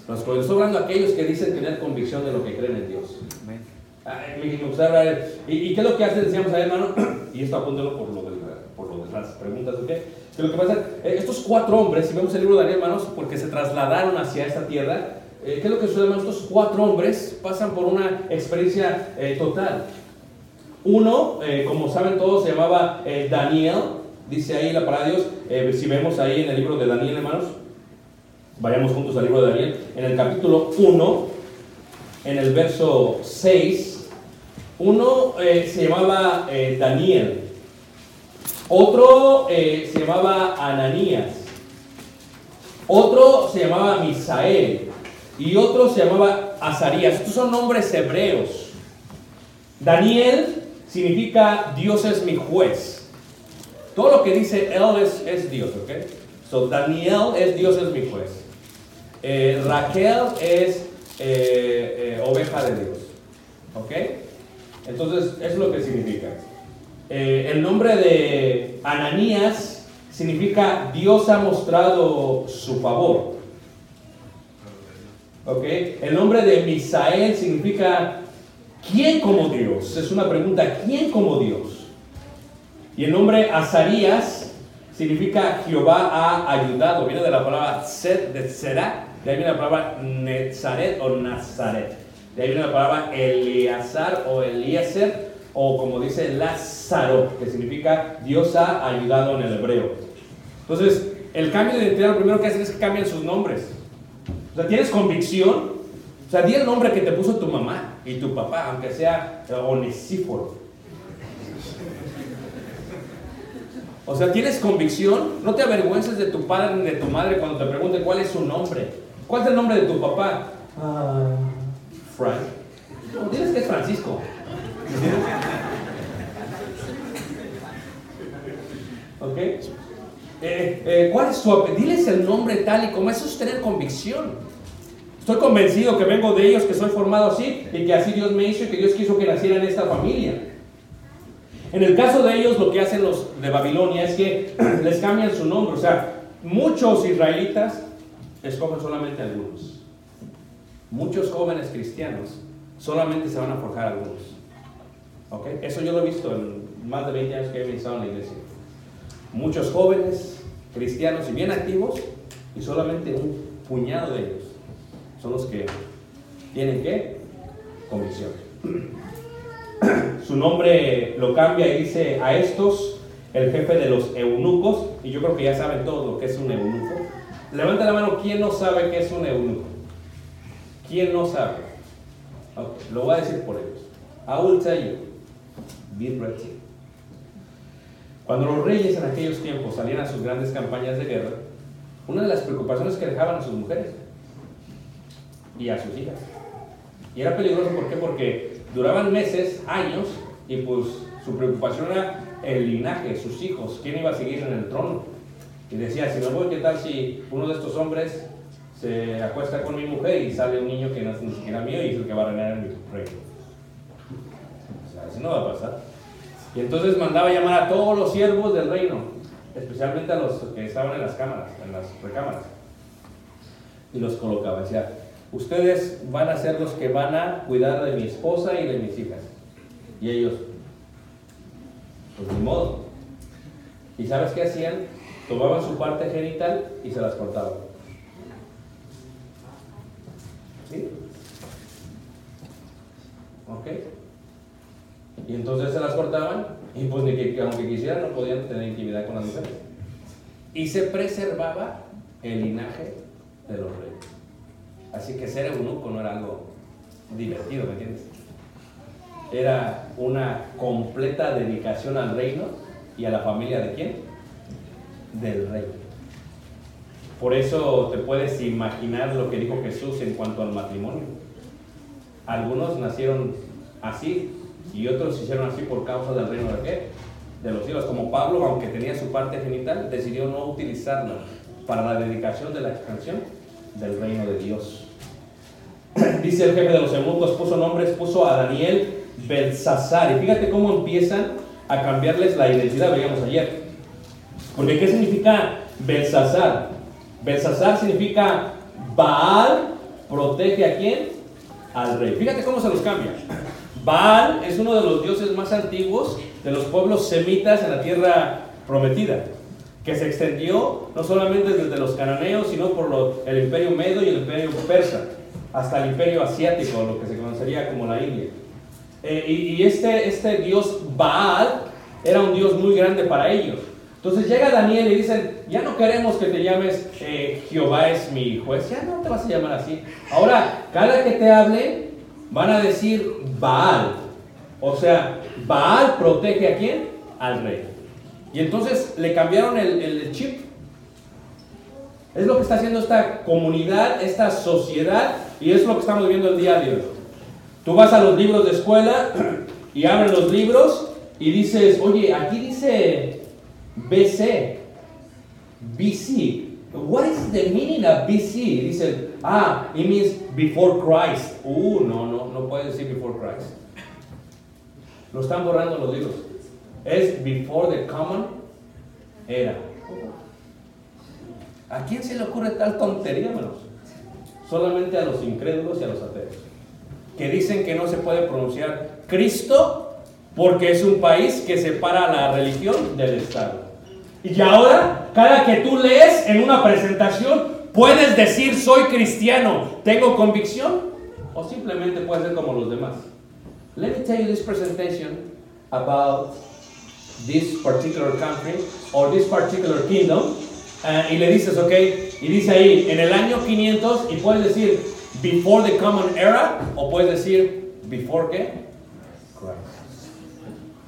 Los. Estoy hablando a aquellos que dicen tener convicción de lo que creen en Dios. Ay, hablar. ¿Y, ¿Y qué es lo que hace? Decíamos ahí, hermano. Y esto apúntelo por lo de, por las preguntas. Que lo que pasa, eh, estos cuatro hombres, si vemos el libro de Daniel, hermanos, porque se trasladaron hacia esta tierra, eh, ¿qué es lo que sucede, hermanos? Estos cuatro hombres pasan por una experiencia eh, total. Uno, eh, como saben todos, se llamaba eh, Daniel, dice ahí la palabra de Dios, eh, si vemos ahí en el libro de Daniel, hermanos, vayamos juntos al libro de Daniel, en el capítulo 1, en el verso 6, uno eh, se llamaba eh, Daniel, otro eh, se llamaba Ananías, otro se llamaba Misael y otro se llamaba Azarías. Estos son nombres hebreos. Daniel significa Dios es mi juez. Todo lo que dice él es, es Dios, ¿ok? So, Daniel es Dios es mi juez. Raquel es oveja de Dios, ¿ok? Entonces, es lo que significa. Eh, el nombre de Ananías significa Dios ha mostrado su favor. ¿Ok? El nombre de Misael significa ¿quién como Dios? Es una pregunta, ¿quién como Dios? Y el nombre Azarías significa Jehová ha ayudado. Viene de la palabra ser, de será, de ahí viene la palabra Netzaret o Nazaret. De ahí viene la palabra Eleazar o Eliezer, o como dice Lázaro, que significa Dios ha ayudado en el hebreo. Entonces, el cambio de identidad lo primero que hacen es que cambian sus nombres. O sea, tienes convicción. O sea, di el nombre que te puso tu mamá y tu papá, aunque sea Onesíforo. O sea, tienes convicción. No te avergüences de tu padre ni de tu madre cuando te pregunten cuál es su nombre. ¿Cuál es el nombre de tu papá? Ah, Frank. No, diles que es Francisco. ¿Ok? Eh, eh, ¿Cuál es su apellido? Diles el nombre tal y como eso es tener convicción. Estoy convencido que vengo de ellos, que soy formado así y que así Dios me hizo y que Dios quiso que naciera en esta familia. En el caso de ellos, lo que hacen los de Babilonia es que les cambian su nombre. O sea, muchos israelitas escogen solamente algunos. Muchos jóvenes cristianos solamente se van a forjar algunos. Eso yo lo he visto en más de 20 años que he ministrado en la iglesia. Muchos jóvenes cristianos y bien activos y solamente un puñado de ellos son los que tienen qué? Convicción. Su nombre lo cambia y dice a estos, el jefe de los eunucos, y yo creo que ya saben todos lo que es un eunuco. Levanta la mano, ¿quién no sabe qué es un eunuco? ¿Quién no sabe? Ok, Lo voy a decir por ellos. I will tell you. Be ready. Cuando los reyes en aquellos tiempos salían a sus grandes campañas de guerra, una de las preocupaciones que dejaban a sus mujeres y a sus hijas. Y era peligroso, ¿por qué? Porque duraban meses, años, y pues su preocupación era el linaje, sus hijos, quién iba a seguir en el trono. Y decía, si me voy, ¿qué tal si uno de estos hombres se acuesta con mi mujer y sale un niño que no es ni siquiera mío y es el que va a reinar en mi reino? O sea, eso no va a pasar. Y entonces mandaba llamar a todos los siervos del reino, especialmente a los que estaban en las cámaras, en las recámaras. Y los colocaba. Decía, ustedes van a ser los que van a cuidar de mi esposa y de mis hijas. Y ellos, pues ni modo. ¿Y sabes qué hacían? Tomaban su parte genital y se las cortaban. ¿Sí? ¿Ok? Y entonces se las cortaban y pues ni que, aunque quisieran no podían tener intimidad con las mujeres. Y se preservaba el linaje de los reyes. Así que ser eunuco no era algo divertido, ¿me entiendes? Era una completa dedicación al reino y a la familia de quién? Del rey. Por eso te puedes imaginar lo que dijo Jesús en cuanto al matrimonio. Algunos nacieron así y otros se hicieron así por causa del reino de qué? De los cielos. Como Pablo, aunque tenía su parte genital, decidió no utilizarla para la dedicación de la expansión del reino de Dios. Dice el jefe de los eunucos, puso nombres, puso a Daniel Belsasar. Y fíjate cómo empiezan a cambiarles la identidad, veíamos ayer. Porque ¿qué significa Belsasar? Belsasar significa Baal protege a quién? Al rey. Fíjate cómo se los cambia. Baal es uno de los dioses más antiguos de los pueblos semitas en la tierra prometida, que se extendió no solamente desde los cananeos, sino por el imperio medo y el imperio persa, hasta el imperio asiático, lo que se conocería como la India. Eh, y y este, este dios Baal era un dios muy grande para ellos. Entonces llega Daniel y dicen, ya no queremos que te llames eh, Jehová es mi juez, ya no te vas a llamar así. Ahora, cada que te hable, van a decir Baal. O sea, Baal protege a quién? Al rey. Y entonces le cambiaron el, el chip. Es lo que está haciendo esta comunidad, esta sociedad, y es lo que estamos viendo el día de hoy. Tú vas a los libros de escuela y abres los libros y dices, oye, aquí dice BC, BC. What is the meaning of BC? Dice, ah, it means before Christ. Uh, no, no, no puede decir before Christ. Lo están borrando los libros. Es before the common era. ¿A quién se le ocurre tal tontería, hermanos? Solamente a los incrédulos y a los ateos. Que dicen que no se puede pronunciar Cristo porque es un país que separa la religión del Estado. Y ahora, cada que tú lees en una presentación, puedes decir soy cristiano, tengo convicción, o simplemente puedes ser como los demás. Let me tell you this presentation about this particular country or this particular kingdom. eh, y le dices, ok, y dice ahí, en el año 500, y puedes decir before the common era, o puedes decir before qué? Christ.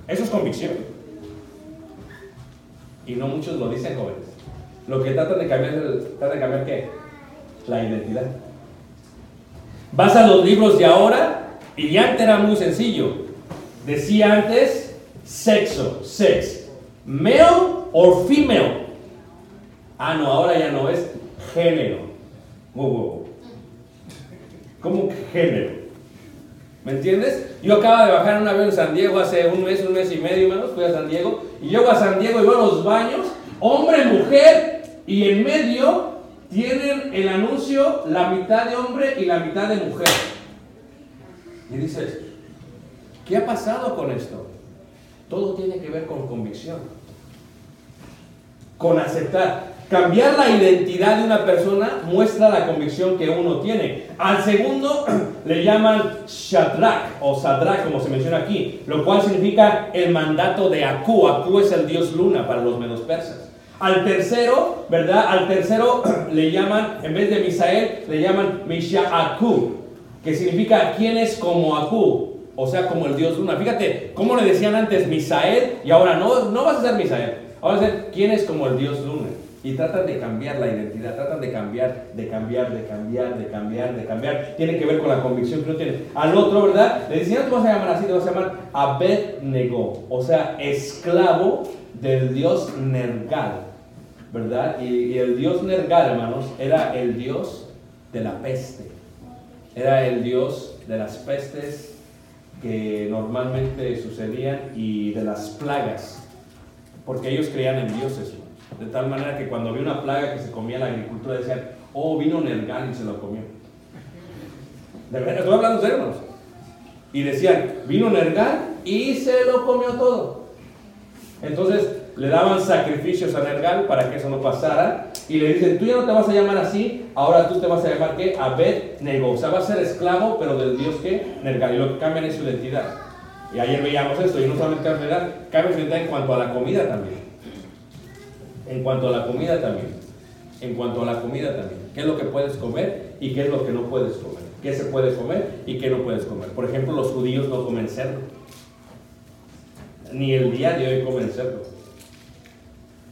Eso es convicción. Y no muchos lo dicen jóvenes. Lo que tratan de cambiar es tratan de cambiar qué? La identidad. Vas a los libros de ahora y ya era muy sencillo. Decía antes sexo, sex, male or female. Ah, no, ahora ya no es género. ¿Cómo que género? ¿Me entiendes? Yo acabo de bajar un avión en San Diego hace un mes, un mes y medio menos, fui a San Diego, y llego a San Diego y veo los baños, hombre, mujer, y en medio tienen el anuncio la mitad de hombre y la mitad de mujer. Y dices, ¿qué ha pasado con esto? Todo tiene que ver con convicción, con aceptar. Cambiar la identidad de una persona muestra la convicción que uno tiene. Al segundo le llaman Shadrach o Sadrach, como se menciona aquí, lo cual significa el mandato de Aku. Aku es el dios luna para los menos persas. Al tercero, ¿verdad? Al tercero le llaman, en vez de Misael, le llaman Misha Aku, que significa quién es como Aku, o sea, como el dios luna. Fíjate, cómo le decían antes Misael y ahora no, no vas a ser Misael, ahora vas a ser quién es como el dios luna. Y tratan de cambiar la identidad, tratan de cambiar, de cambiar, de cambiar, de cambiar, de cambiar. Tiene que ver con la convicción que uno tiene. Al otro, ¿verdad? Le decían, no te vas a llamar así, te vas a llamar Abednego, o sea, esclavo del dios Nergal, ¿verdad? Y, y el dios Nergal, hermanos, era el dios de la peste. Era el dios de las pestes que normalmente sucedían y de las plagas, porque ellos creían en dioses. De tal manera que cuando había una plaga que se comía la agricultura decían, oh, vino Nergal y se lo comió. De verdad, estoy hablando de hermanos. Y decían, vino Nergal y se lo comió todo. Entonces le daban sacrificios a Nergal para que eso no pasara. Y le dicen, tú ya no te vas a llamar así, ahora tú te vas a llamar ¿qué? Abed-Nego. O sea, vas a ser esclavo, pero del dios ¿qué? Nergal. Y lo que cambian es su identidad. Y ayer veíamos esto, y no solamente cambia su identidad, cambia su identidad en cuanto a la comida también. En cuanto a la comida también. En cuanto a la comida también. ¿Qué es lo que puedes comer y qué es lo que no puedes comer? ¿Qué se puede comer y qué no puedes comer? Por ejemplo, los judíos no comen cerdo. Ni el día de hoy comen cerdo.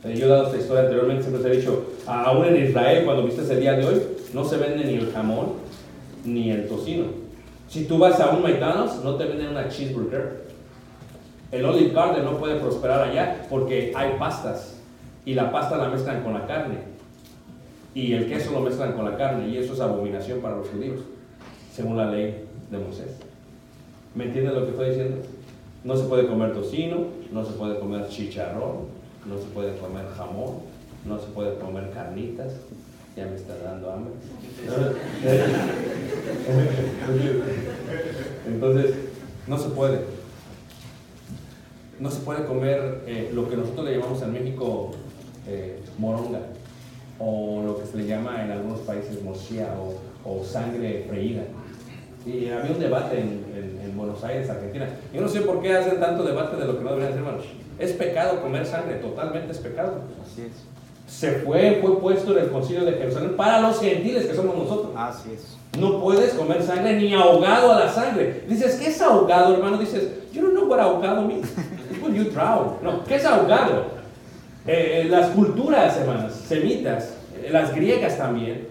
Eh, Yo he dado esta historia anteriormente, siempre te he dicho, aún en Israel, cuando viste el día de hoy, no se vende ni el jamón ni el tocino. Si tú vas a un McDonald's, no te venden una cheeseburger. El Olive Garden no puede prosperar allá porque hay pastas y la pasta la mezclan con la carne y el queso lo mezclan con la carne y eso es abominación para los judíos, según la ley de Moisés. ¿Me entiendes lo que estoy diciendo? No se puede comer tocino, no se puede comer chicharrón, no se puede comer jamón, no se puede comer carnitas. Ya me está dando hambre. Entonces, no se puede. No se puede comer eh, lo que nosotros le llamamos en México eh, moronga, o lo que se le llama en algunos países morcilla o, o sangre freída. Y había un debate en, en- en Buenos Aires, Argentina. Yo no sé por qué hacen tanto debate de lo que no deberían hacer, hermanos. Es pecado comer sangre, totalmente es pecado. Así es. Se fue, fue puesto en el concilio de Jerusalén para los gentiles que somos nosotros. Así es. No puedes comer sangre ni ahogado a la sangre. Dices, ¿qué es ahogado, hermano? Dices, you don't know what ahogado means. When you drown. No, ¿qué es ahogado? Eh, eh, las culturas, hermanos, semitas, eh, las griegas también,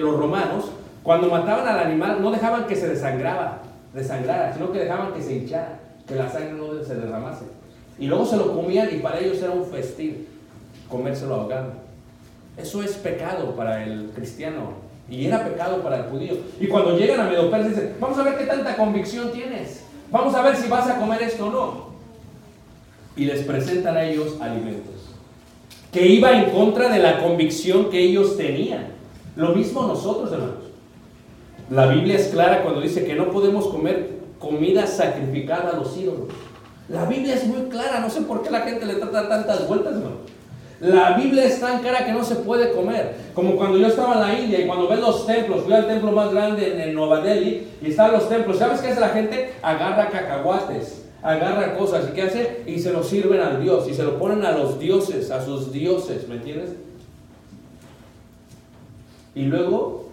los romanos, cuando mataban al animal no dejaban que se desangraba, desangrara, sino que dejaban que se hinchara, que la sangre no se derramase. Y luego se lo comían y para ellos era un festín comérselo ahogado. Eso es pecado para el cristiano y era pecado para el judío. Y cuando llegan a Medopersia dicen, vamos a ver qué tanta convicción tienes. Vamos a ver si vas a comer esto o no. Y les presentan a ellos alimentos. Que iba en contra de la convicción que ellos tenían. Lo mismo nosotros, hermanos. La Biblia es clara cuando dice que no podemos comer comida sacrificada a los ídolos. La Biblia es muy clara, no sé por qué la gente le trata tantas vueltas, hermano. La Biblia es tan cara que no se puede comer. Como cuando yo estaba en la India y cuando ves los templos, fui al templo más grande en, en Nueva Delhi y están los templos. ¿Sabes qué hace la gente? Agarra cacahuates, agarra cosas y ¿qué hace? Y se lo sirven al Dios y se lo ponen a los dioses, a sus dioses, ¿me entiendes? Y luego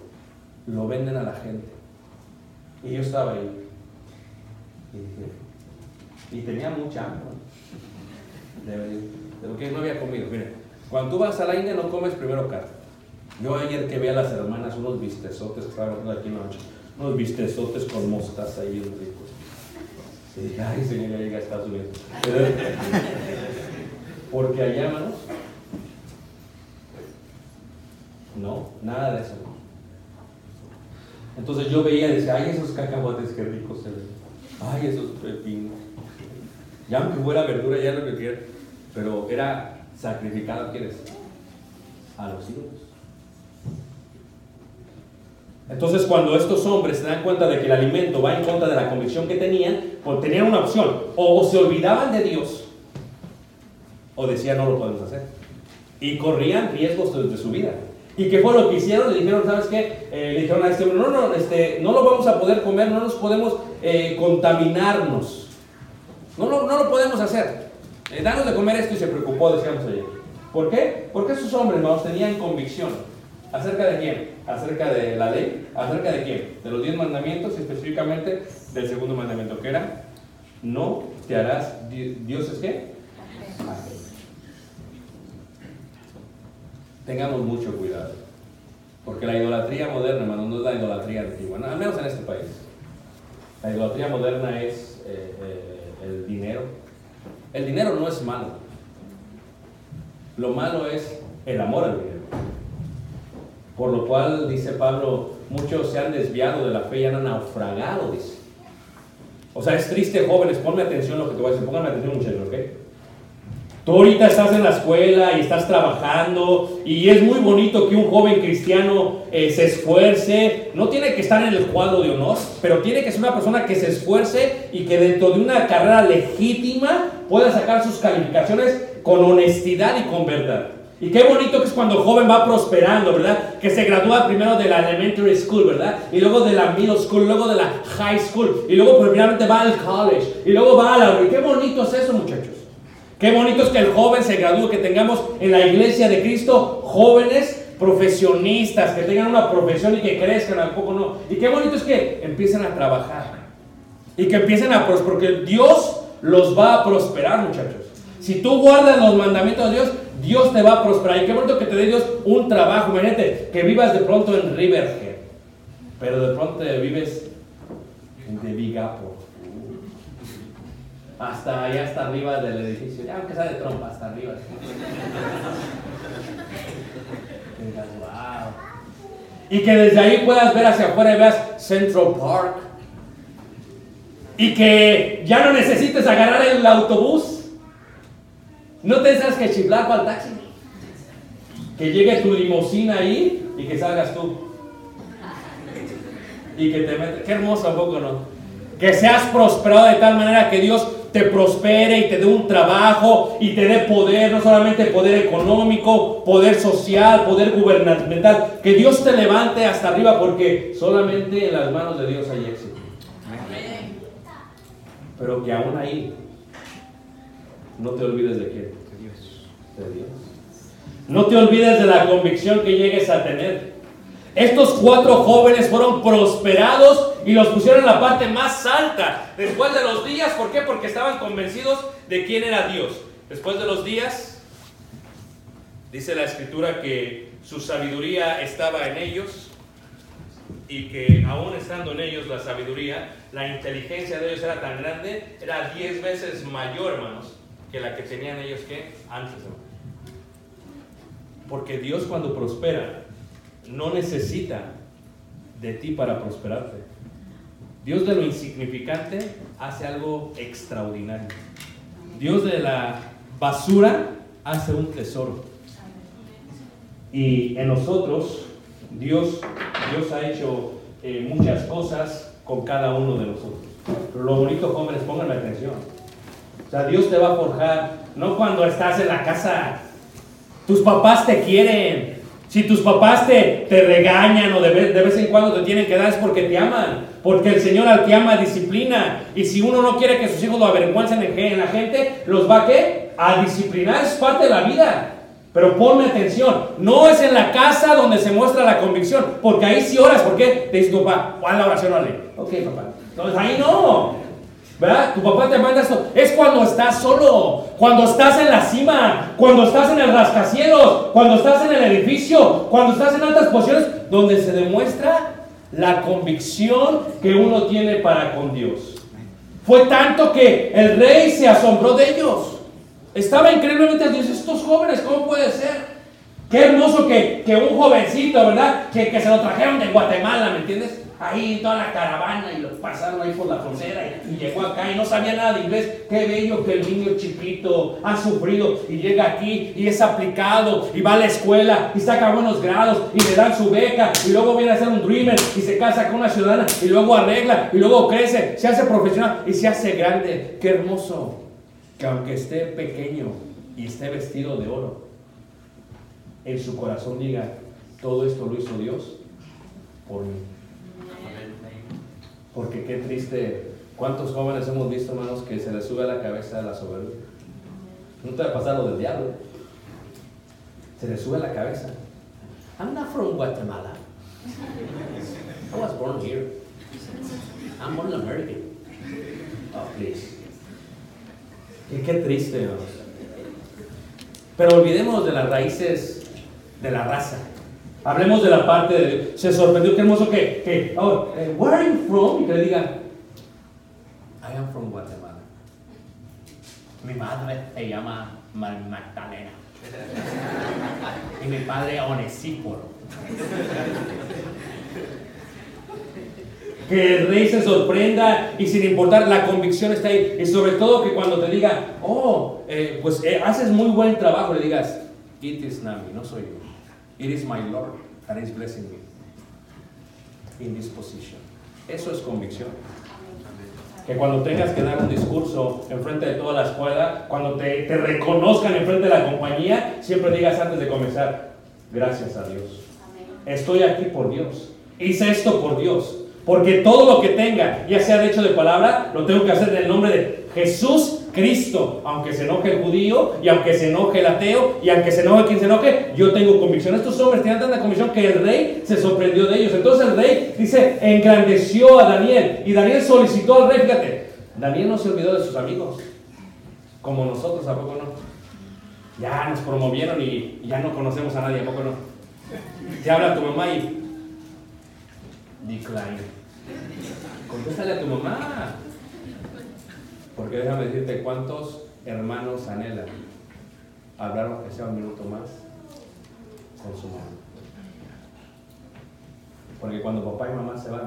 lo venden a la gente. Y yo estaba ahí. Y dije, y tenía mucha hambre. De, lo que no había comido. Miren, cuando tú vas a la India no comes primero carne. Yo ayer que vi a las hermanas unos bistezotes estaban aquí en noche, unos bistezotes con mostaza ahí ricos. Dije, ay señor, ya llegué a Estados Unidos. Porque allá, hermanos, no, nada de eso. Entonces yo veía y decía, ay, esos cacahuates, qué ricos se ven. Ay, esos pepinos. Ya aunque fuera verdura, ya lo que quiera. Pero era sacrificado, ¿quieres? A los ídolos. Entonces cuando estos hombres se dan cuenta de que el alimento va en contra de la convicción que tenían, tenían una opción. O se olvidaban de Dios, o decían no lo podemos hacer. Y corrían riesgos de, su vida. ¿Y qué fue lo que hicieron? Le dijeron, ¿sabes qué? Eh, le dijeron a este hombre, no, no, este, no lo vamos a poder comer, no nos podemos eh, contaminarnos. No, lo- no lo podemos hacer. Eh, danos de comer esto y se preocupó, decíamos ayer. ¿Por qué? Porque esos hombres, hermanos, tenían convicción. ¿Acerca de quién? Acerca de la ley. ¿Acerca de quién? De los diez mandamientos y específicamente del segundo mandamiento, que era, no te harás di- dioses qué? Tengamos mucho cuidado. Porque la idolatría moderna, hermano, no es la idolatría antigua, al menos en este país. La idolatría moderna es eh, eh, el dinero. El dinero no es malo. Lo malo es el amor al dinero. Por lo cual, dice Pablo, muchos se han desviado de la fe y han naufragado, dice. O sea, es triste, jóvenes, ponme atención a lo que te voy a decir. Pónganme atención, muchachos, ¿ok? Tú ahorita estás en la escuela y estás trabajando y es muy bonito que un joven cristiano eh, se esfuerce. No tiene que estar en el cuadro de honor, pero tiene que ser una persona que se esfuerce y que dentro de una carrera legítima pueda sacar sus calificaciones con honestidad y con verdad. Y qué bonito que es cuando el joven va prosperando, ¿verdad? Que se gradúa primero de la elementary school, ¿verdad? Y luego de la middle school, luego de la high school, y luego finalmente va al college, y luego va a la... Qué bonito es eso, muchachos. Qué bonito es que el joven se gradúe, que tengamos en la iglesia de Cristo jóvenes profesionistas, que tengan una profesión y que crezcan, al poco no. Y qué bonito es que empiecen a trabajar y que empiecen a prosperar, porque Dios los va a prosperar, muchachos. Si tú guardas los mandamientos de Dios, Dios te va a prosperar. Y qué bonito que te dé Dios un trabajo. Imagínate que vivas de pronto en Riverhead, pero de pronto vives en Big Apple. Hasta allá, hasta arriba del edificio. Ya, aunque sea de trompa, hasta arriba. Y que desde ahí puedas ver hacia afuera y veas Central Park. Y que ya no necesites agarrar el autobús. No te tengas que chiflar para el taxi. Que llegue tu limusina ahí y que salgas tú. Y que te metas. Qué hermoso, ¿a poco no? Que seas prosperado de tal manera que Dios te prospere y te dé un trabajo y te dé poder, no solamente poder económico, poder social, poder gubernamental. Que Dios te levante hasta arriba porque solamente en las manos de Dios hay éxito. Pero que aún ahí no te olvides de quién. De Dios. No te olvides de la convicción que llegues a tener. Estos cuatro jóvenes fueron prosperados y los pusieron en la parte más alta después de los días. ¿Por qué? Porque estaban convencidos de quién era Dios. Después de los días, dice la escritura que su sabiduría estaba en ellos y que aún estando en ellos la sabiduría, la inteligencia de ellos era tan grande, era diez veces mayor, hermanos, que la que tenían ellos que antes. Porque Dios cuando prospera, no necesita de ti para prosperarte. Dios de lo insignificante hace algo extraordinario. Dios de la basura hace un tesoro. Y en nosotros, Dios, Dios ha hecho eh, muchas cosas con cada uno de nosotros. Pero lo bonito, jóvenes, pónganme atención. O sea, Dios te va a forjar, no cuando estás en la casa. Tus papás te quieren. Si tus papás te, te regañan o de vez, de vez en cuando te tienen que dar es porque te aman. Porque el Señor al que ama disciplina. Y si uno no quiere que sus hijos lo avergüencen en, la gente, los va a qué? A disciplinar. Es parte de la vida. Pero ponme atención, no es en la casa donde se muestra la convicción, porque ahí sí oras, ¿por qué? Te dice tu papá, ¿cuál la oración? Ole? Ok, papá. Entonces ahí no. ¿Verdad? Tu papá te manda esto. Es cuando estás solo, cuando estás en la cima, cuando estás en el rascacielos, cuando estás en el edificio, cuando estás en altas posiciones, donde se demuestra la convicción que uno tiene para con Dios. Fue tanto que el rey se asombró de ellos. Estaba increíblemente Dios, estos jóvenes, ¿cómo puede ser? Qué hermoso que, que un jovencito, ¿verdad? Que, que se lo trajeron de Guatemala, ¿me entiendes? Ahí toda la caravana y lo pasaron ahí por la frontera y, y llegó acá y no sabía nada de inglés. Qué bello que el niño chiquito ha sufrido y llega aquí y es aplicado y va a la escuela y saca buenos grados y le dan su beca y luego viene a ser un dreamer y se casa con una ciudadana y luego arregla y luego crece, se hace profesional y se hace grande. Qué hermoso que aunque esté pequeño y esté vestido de oro, en su corazón diga, todo esto lo hizo Dios por mí. Porque qué triste, ¿cuántos jóvenes hemos visto, hermanos, que se les sube a la cabeza la soberbia? No te va a pasar lo del diablo. Se les sube a la cabeza. I'm not from Guatemala. I was born here. I'm born American. Oh, please. Y qué triste, hermanos. Pero olvidemos de las raíces de la raza. Hablemos de la parte de Se sorprendió, qué hermoso que, que oh, eh, where are you from? Y que le diga, I am from Guatemala. Mi madre se llama Ma- Magdalena. y mi padre Onesíforo. Que el rey se sorprenda y sin importar, la convicción está ahí. Y sobre todo que cuando te diga, oh, eh, pues eh, haces muy buen trabajo, le digas, it is me, no soy yo. It is my Lord that is blessing me in this position. Eso es convicción. Que cuando tengas que dar un discurso enfrente de toda la escuela, cuando te, te reconozcan enfrente de la compañía, siempre digas antes de comenzar, gracias a Dios. Estoy aquí por Dios. Hice esto por Dios. Porque todo lo que tenga, ya sea de hecho de palabra, lo tengo que hacer en el nombre de Jesús Cristo. Aunque se enoje el judío, y aunque se enoje el ateo, y aunque se enoje quien se enoje, yo tengo convicción. Estos hombres tenían tanta convicción que el rey se sorprendió de ellos. Entonces el rey dice, engrandeció a Daniel. Y Daniel solicitó al rey, fíjate, Daniel no se olvidó de sus amigos. Como nosotros, ¿a poco no? Ya nos promovieron y ya no conocemos a nadie, ¿a poco no? Te habla tu mamá y decline. Contéstale a tu mamá. Porque déjame decirte cuántos hermanos anhelan hablar que sea un minuto más con su mamá. Porque cuando papá y mamá se van,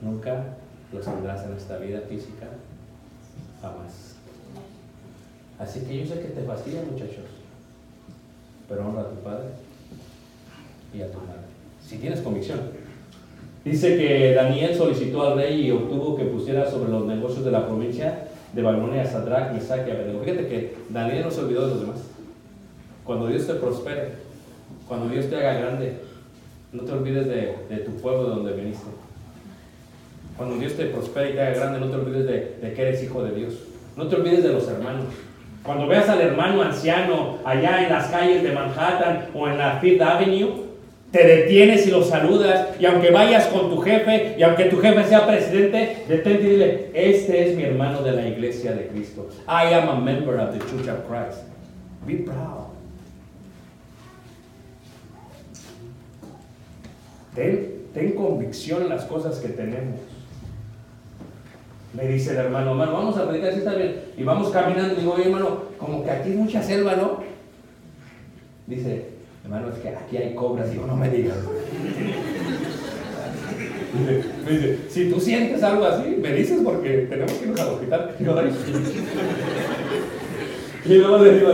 nunca los tendrás en esta vida física, jamás. Así que yo sé que te fastidia, muchachos, pero honra a tu padre y a tu madre. Si tienes convicción. Dice que Daniel solicitó al rey y obtuvo que pusiera sobre los negocios de la provincia de Babilonia a Sadrach, Mesach y Abednego. Fíjate que Daniel no se olvidó de los demás. Cuando Dios te prospere, cuando Dios te haga grande, no te olvides de, tu pueblo de donde viniste. Cuando Dios te prospere y te haga grande, no te olvides de, de que eres hijo de Dios. No te olvides de los hermanos. Cuando veas al hermano anciano allá en las calles de Manhattan o en la Fifth Avenue, te detienes y lo saludas. Y aunque vayas con tu jefe, y aunque tu jefe sea presidente, detente y dile, este es mi hermano de la iglesia de Cristo. I am a member of the Church of Christ. Be proud. Ten, ten convicción en las cosas que tenemos. Me dice el hermano, hermano, vamos a predicar, si está bien. Y vamos caminando, digo, oye, hermano, como que aquí hay mucha selva, ¿no? Dice, hermano, es que aquí hay cobras. Digo, no me digas. Me dice, si tú sientes algo así, me dices porque tenemos que irnos al hospital. Digo, "Ay". Y luego le digo,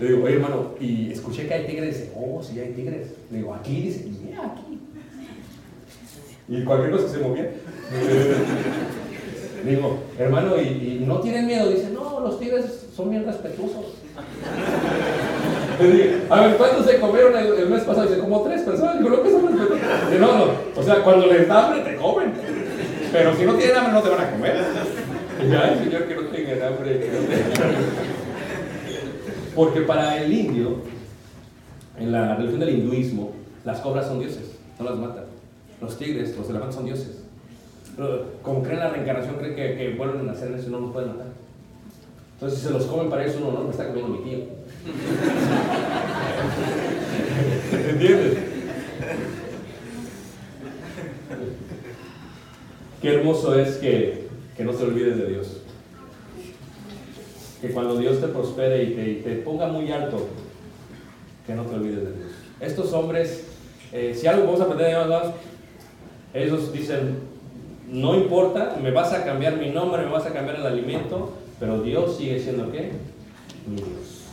le digo, oye, hermano, y escuché que hay tigres. Dice, oh, sí hay tigres. Le digo, aquí, dice, yeah, aquí. Y cualquier cosa se movía. Le digo, hermano, ¿y, y no tienen miedo? Dice, no, los tigres son bien respetuosos. A ver, ¿cuántos se comieron el, mes pasado? Dice, como tres personas. Digo, ¿lo que son? Dice, no, no. O sea, cuando les da hambre, te comen. Pero si no tienen hambre, no te van a comer. Ya, señor, que no tengan hambre. no tengan hambre". Porque para el indio, en la religión del hinduismo, las cobras son dioses, no las matan. Los tigres, los elefantes son dioses. Pero como creen en la reencarnación, creen que, vuelven a nacer eso no los pueden matar. Entonces, si se los comen para eso, uno no me está comiendo mi tío. ¿Entiendes? Qué hermoso es que, que no te olvides de Dios. Que cuando Dios te prospere y te, y te ponga muy alto, que no te olvides de Dios. Estos hombres, eh, si algo vamos a aprender de ellos, ellos dicen, no importa, me vas a cambiar mi nombre, me vas a cambiar el alimento, pero Dios sigue siendo qué? Dios.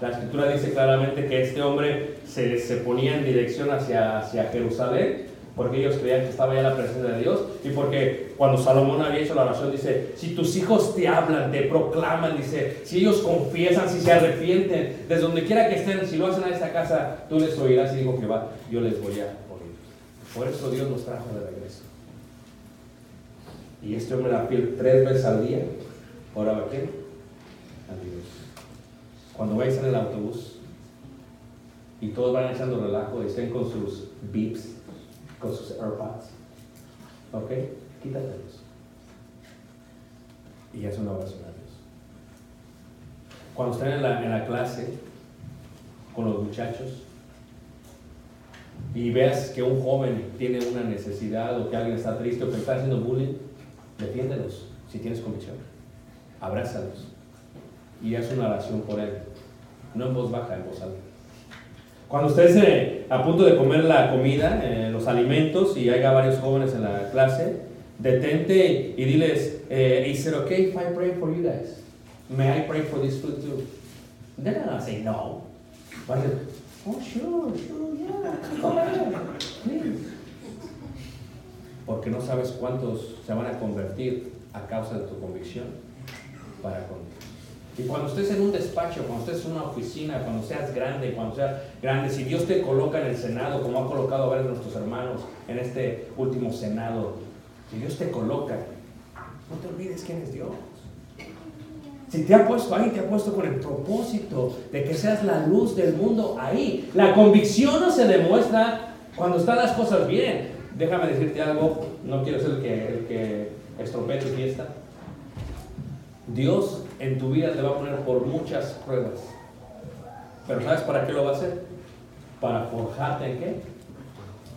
La escritura dice claramente que este hombre se, se ponía en dirección hacia, hacia Jerusalén porque ellos creían que estaba ya la presencia de Dios y porque cuando Salomón había hecho la oración dice, si tus hijos te hablan, te proclaman, dice, si ellos confiesan, si se arrepienten, desde donde quiera que estén, si lo hacen a esta casa, tú les oirás y digo que va, yo les voy a oír. Por eso Dios nos trajo de regreso. Y este hombre era fiel tres veces al día. ¿Oraba a quién? A Dios. Cuando vais en el autobús y todos van echando relajo y estén con sus beeps, con sus AirPods, ¿ok? Quítatelos. Y haz una oración a Dios. Cuando estén en la, en la clase con los muchachos y veas que un joven tiene una necesidad o que alguien está triste o que está haciendo bullying, defiéndelos si tienes convicción. Abrázalos y haz una oración por él. No en voz baja, en voz alta. Cuando estés eh, a punto de comer la comida, eh, los alimentos, y haya varios jóvenes en la clase, detente y diles, eh, is it okay if I pray for you guys? May I pray for this food too? They're not say no. But oh sure, sure, yeah, go ahead, please. porque no sabes cuántos se van a convertir a causa de tu convicción para con. Y cuando estés en un despacho, cuando estés en una oficina, cuando seas grande, cuando seas grande, si Dios te coloca en el Senado, como ha colocado a varios de nuestros hermanos en este último Senado, si Dios te coloca, no te olvides quién es Dios. Si te ha puesto ahí, te ha puesto con el propósito de que seas la luz del mundo ahí. La convicción no se demuestra cuando están las cosas bien. Déjame decirte algo, no quiero ser el que, el que estropee tu fiesta. Dios en tu vida te va a poner por muchas pruebas. Pero ¿sabes para qué lo va a hacer? Para forjarte en qué?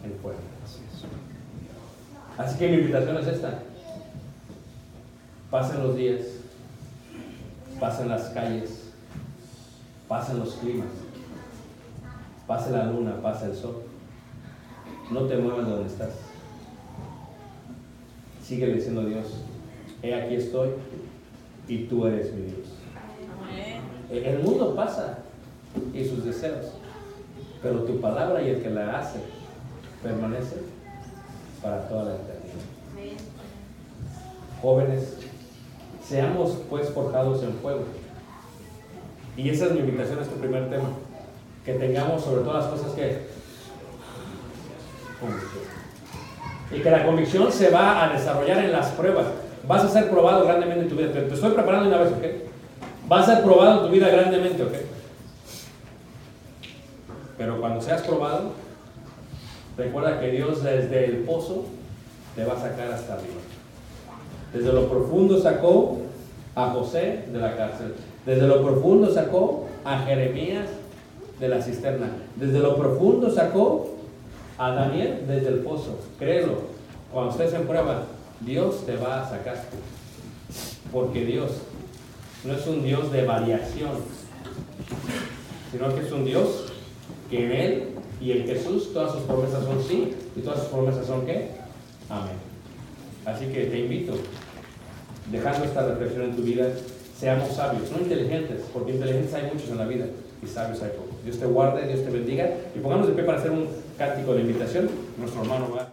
En fuego. Así que mi invitación es esta. Pasen los días, pasen las calles, pasen los climas, pase la luna, pase el sol. No te muevas de donde estás. Sigue diciendo Dios, he aquí estoy y tú eres mi Dios. El mundo pasa y sus deseos, pero tu palabra y el que la hace permanece para toda la eternidad. Jóvenes, seamos pues forjados en fuego. Y esa es mi invitación a este primer tema. Que tengamos sobre todas las cosas que convicción. Y que la convicción se va a desarrollar en las pruebas. Vas a ser probado grandemente en tu vida. Te, te estoy preparando una vez, ¿ok? Vas a ser probado en tu vida grandemente, ¿ok? Pero cuando seas probado, recuerda que Dios desde el pozo te va a sacar hasta arriba. Desde lo profundo sacó a José de la cárcel. Desde lo profundo sacó a Jeremías de la cisterna. Desde lo profundo sacó a Daniel desde el pozo. Créelo, cuando estés en prueba, Dios te va a sacar. Porque Dios no es un Dios de variación, sino que es un Dios que en Él y en Jesús todas sus promesas son sí y todas sus promesas son qué? Amén. Así que te invito, dejando esta reflexión en tu vida, seamos sabios, no inteligentes, porque inteligentes hay muchos en la vida y sabios hay pocos. Dios te guarde, Dios te bendiga y pongamos de pie para hacer un cántico de invitación. Nuestro hermano va.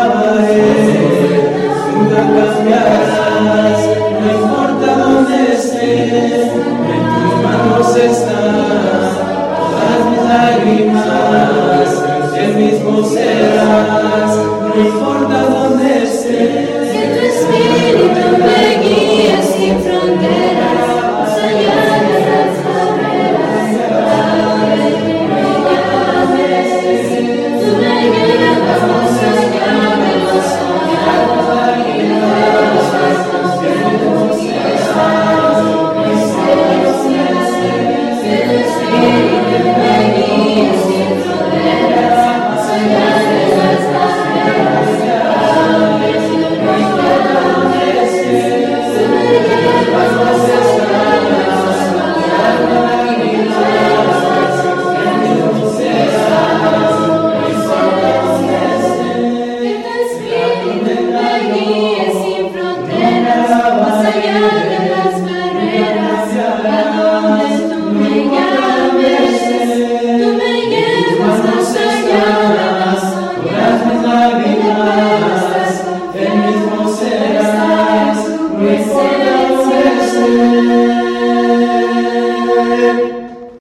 no importa dónde estés, en tus manos están todas mis lágrimas, el mismo ser.